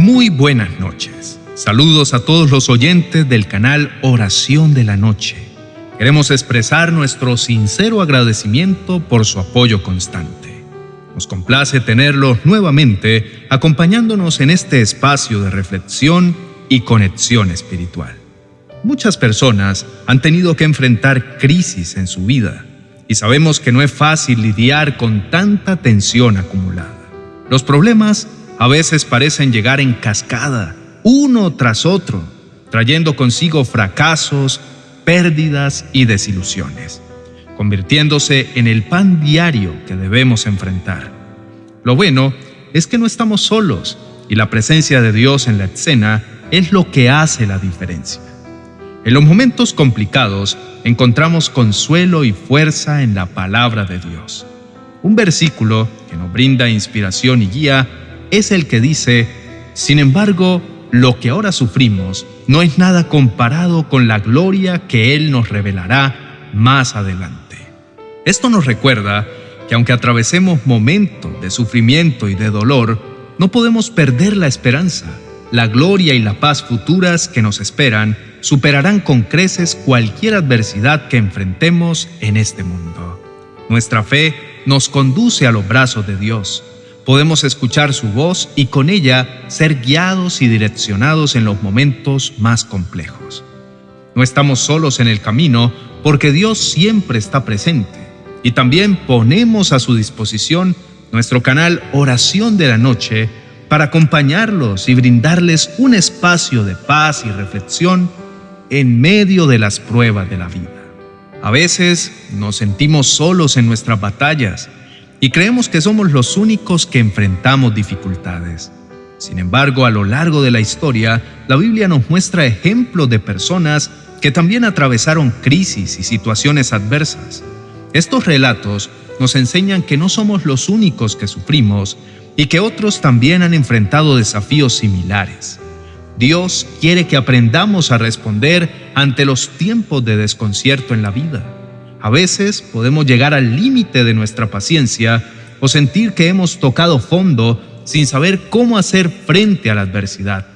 Muy buenas noches. Saludos a todos los oyentes del canal Oración de la Noche. Queremos expresar nuestro sincero agradecimiento por su apoyo constante. Nos complace tenerlos nuevamente acompañándonos en este espacio de reflexión y conexión espiritual. Muchas personas han tenido que enfrentar crisis en su vida y sabemos que no es fácil lidiar con tanta tensión acumulada. Los problemas a veces parecen llegar en cascada, uno tras otro, trayendo consigo fracasos, pérdidas y desilusiones, convirtiéndose en el pan diario que debemos enfrentar. Lo bueno es que no estamos solos y la presencia de Dios en la escena es lo que hace la diferencia. En los momentos complicados encontramos consuelo y fuerza en la palabra de Dios. Un versículo que nos brinda inspiración y guía es el que dice, sin embargo, lo que ahora sufrimos no es nada comparado con la gloria que Él nos revelará más adelante. Esto nos recuerda que aunque atravesemos momentos de sufrimiento y de dolor, no podemos perder la esperanza. La gloria y la paz futuras que nos esperan superarán con creces cualquier adversidad que enfrentemos en este mundo. Nuestra fe nos conduce a los brazos de Dios. Podemos escuchar su voz y con ella ser guiados y direccionados en los momentos más complejos. No estamos solos en el camino porque Dios siempre está presente y también ponemos a su disposición nuestro canal Oración de la Noche para acompañarlos y brindarles un espacio de paz y reflexión en medio de las pruebas de la vida. A veces nos sentimos solos en nuestras batallas y creemos que somos los únicos que enfrentamos dificultades. Sin embargo, a lo largo de la historia, la Biblia nos muestra ejemplos de personas que también atravesaron crisis y situaciones adversas. Estos relatos nos enseñan que no somos los únicos que sufrimos y que otros también han enfrentado desafíos similares. Dios quiere que aprendamos a responder ante los tiempos de desconcierto en la vida. A veces podemos llegar al límite de nuestra paciencia o sentir que hemos tocado fondo sin saber cómo hacer frente a la adversidad.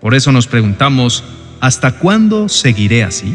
Por eso nos preguntamos, ¿hasta cuándo seguiré así?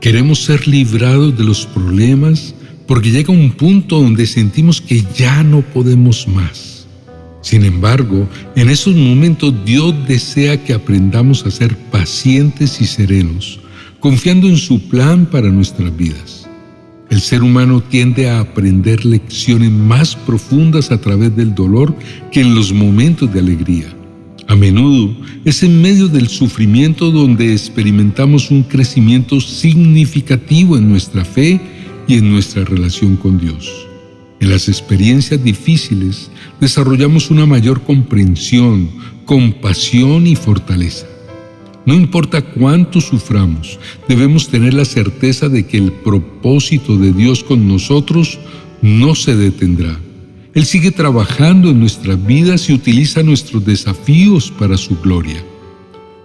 Queremos ser librados de los problemas porque llega un punto donde sentimos que ya no podemos más. Sin embargo, en esos momentos Dios desea que aprendamos a ser pacientes y serenos, confiando en su plan para nuestras vidas. El ser humano tiende a aprender lecciones más profundas a través del dolor que en los momentos de alegría. A menudo es en medio del sufrimiento donde experimentamos un crecimiento significativo en nuestra fe y en nuestra relación con Dios. En las experiencias difíciles desarrollamos una mayor comprensión, compasión y fortaleza. No importa cuánto suframos, debemos tener la certeza de que el propósito de Dios con nosotros no se detendrá. Él sigue trabajando en nuestras vidas y utiliza nuestros desafíos para su gloria.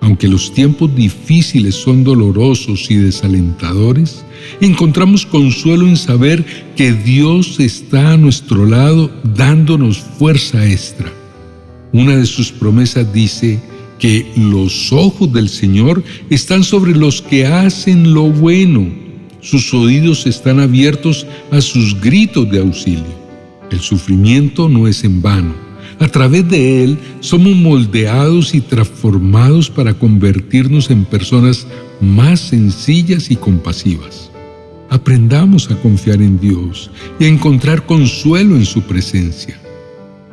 Aunque los tiempos difíciles son dolorosos y desalentadores, encontramos consuelo en saber que Dios está a nuestro lado dándonos fuerza extra. Una de sus promesas dice que los ojos del Señor están sobre los que hacen lo bueno. Sus oídos están abiertos a sus gritos de auxilio. El sufrimiento no es en vano a través de Él somos moldeados y transformados para convertirnos en personas más sencillas y compasivas. Aprendamos a confiar en Dios y a encontrar consuelo en su presencia.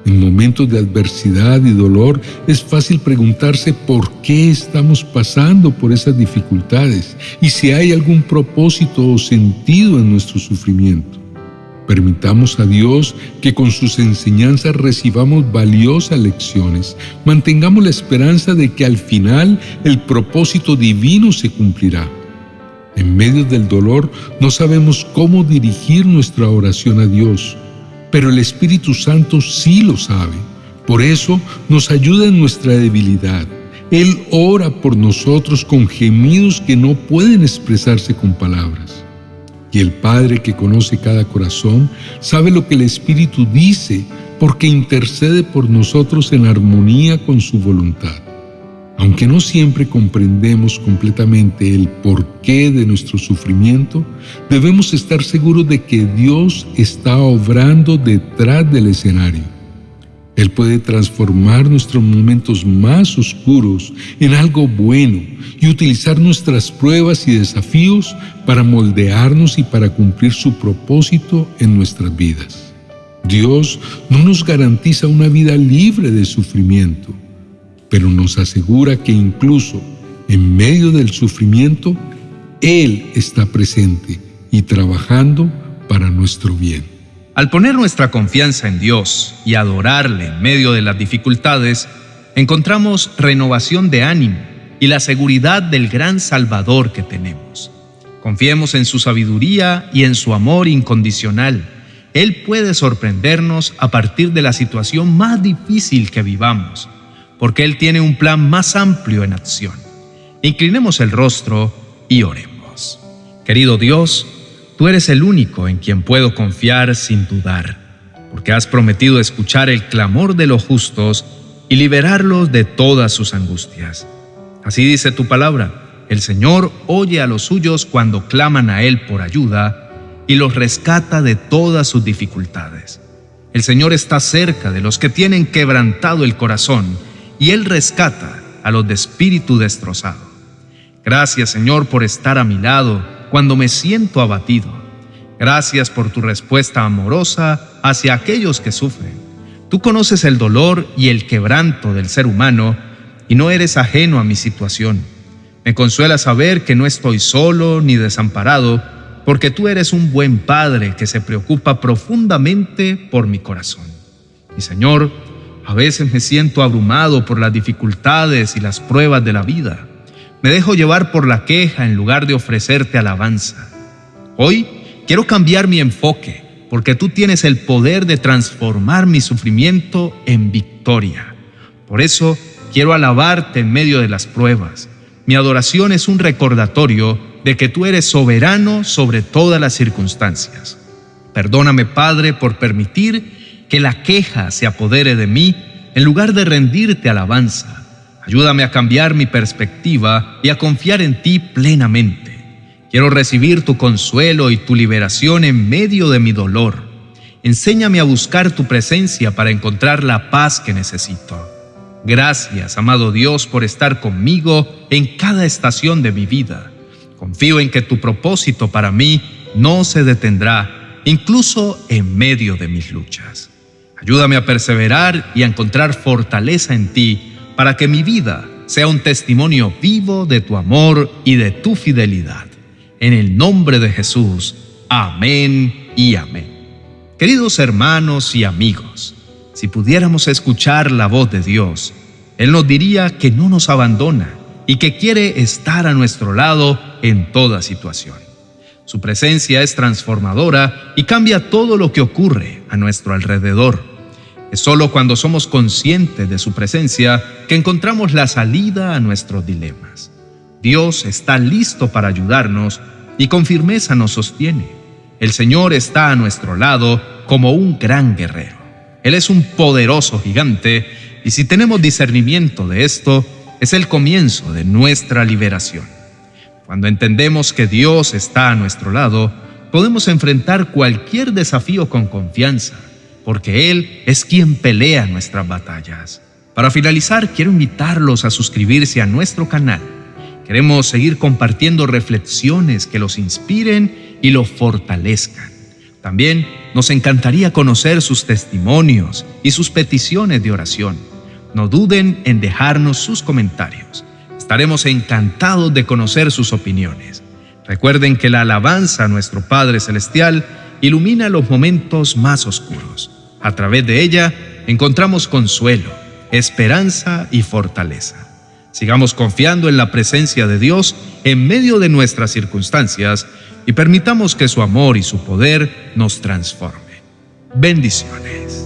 En momentos de adversidad y dolor es fácil preguntarse por qué estamos pasando por esas dificultades y si hay algún propósito o sentido en nuestro sufrimiento. Permitamos a Dios que con sus enseñanzas recibamos valiosas lecciones. Mantengamos la esperanza de que al final el propósito divino se cumplirá. En medio del dolor no sabemos cómo dirigir nuestra oración a Dios, pero el Espíritu Santo sí lo sabe. Por eso nos ayuda en nuestra debilidad. Él ora por nosotros con gemidos que no pueden expresarse con palabras. Y el Padre que conoce cada corazón sabe lo que el Espíritu dice porque intercede por nosotros en armonía con su voluntad. Aunque no siempre comprendemos completamente el porqué de nuestro sufrimiento, debemos estar seguros de que Dios está obrando detrás del escenario. Él puede transformar nuestros momentos más oscuros en algo bueno y utilizar nuestras pruebas y desafíos para moldearnos y para cumplir su propósito en nuestras vidas. Dios no nos garantiza una vida libre de sufrimiento pero nos asegura que incluso en medio del sufrimiento, Él está presente y trabajando para nuestro bien. Al poner nuestra confianza en Dios y adorarle en medio de las dificultades, encontramos renovación de ánimo y la seguridad del gran Salvador que tenemos. Confiemos en su sabiduría y en su amor incondicional. Él puede sorprendernos a partir de la situación más difícil que vivamos porque Él tiene un plan más amplio en acción. Inclinemos el rostro y oremos. Querido Dios, tú eres el único en quien puedo confiar sin dudar, porque has prometido escuchar el clamor de los justos y liberarlos de todas sus angustias. Así dice tu palabra, el Señor oye a los suyos cuando claman a Él por ayuda y los rescata de todas sus dificultades. El Señor está cerca de los que tienen quebrantado el corazón y Él rescata a los de espíritu destrozado. Gracias Señor por estar a mi lado cuando me siento abatido. Gracias por tu respuesta amorosa hacia aquellos que sufren. Tú conoces el dolor y el quebranto del ser humano y no eres ajeno a mi situación. Me consuela saber que no estoy solo ni desamparado, porque tú eres un buen Padre que se preocupa profundamente por mi corazón. Y Señor, a veces me siento abrumado por las dificultades y las pruebas de la vida. Me dejo llevar por la queja en lugar de ofrecerte alabanza. Hoy quiero cambiar mi enfoque porque tú tienes el poder de transformar mi sufrimiento en victoria. Por eso quiero alabarte en medio de las pruebas. Mi adoración es un recordatorio de que tú eres soberano sobre todas las circunstancias. Perdóname, Padre, por permitir que la queja se apodere de mí en lugar de rendirte alabanza. Ayúdame a cambiar mi perspectiva y a confiar en ti plenamente. Quiero recibir tu consuelo y tu liberación en medio de mi dolor. Enséñame a buscar tu presencia para encontrar la paz que necesito. Gracias, amado Dios, por estar conmigo en cada estación de mi vida. Confío en que tu propósito para mí no se detendrá, incluso en medio de mis luchas. Ayúdame a perseverar y a encontrar fortaleza en ti para que mi vida sea un testimonio vivo de tu amor y de tu fidelidad. En el nombre de Jesús. Amén y amén. Queridos hermanos y amigos, si pudiéramos escuchar la voz de Dios, Él nos diría que no nos abandona y que quiere estar a nuestro lado en toda situación. Su presencia es transformadora y cambia todo lo que ocurre a nuestro alrededor. Es solo cuando somos conscientes de su presencia que encontramos la salida a nuestros dilemas. Dios está listo para ayudarnos y con firmeza nos sostiene. El Señor está a nuestro lado como un gran guerrero. Él es un poderoso gigante y si tenemos discernimiento de esto, es el comienzo de nuestra liberación. Cuando entendemos que Dios está a nuestro lado, podemos enfrentar cualquier desafío con confianza, porque Él es quien pelea nuestras batallas. Para finalizar, quiero invitarlos a suscribirse a nuestro canal. Queremos seguir compartiendo reflexiones que los inspiren y los fortalezcan. También nos encantaría conocer sus testimonios y sus peticiones de oración. No duden en dejarnos sus comentarios. Estaremos encantados de conocer sus opiniones. Recuerden que la alabanza a nuestro Padre Celestial ilumina los momentos más oscuros. A través de ella encontramos consuelo, esperanza y fortaleza. Sigamos confiando en la presencia de Dios en medio de nuestras circunstancias y permitamos que su amor y su poder nos transformen. Bendiciones.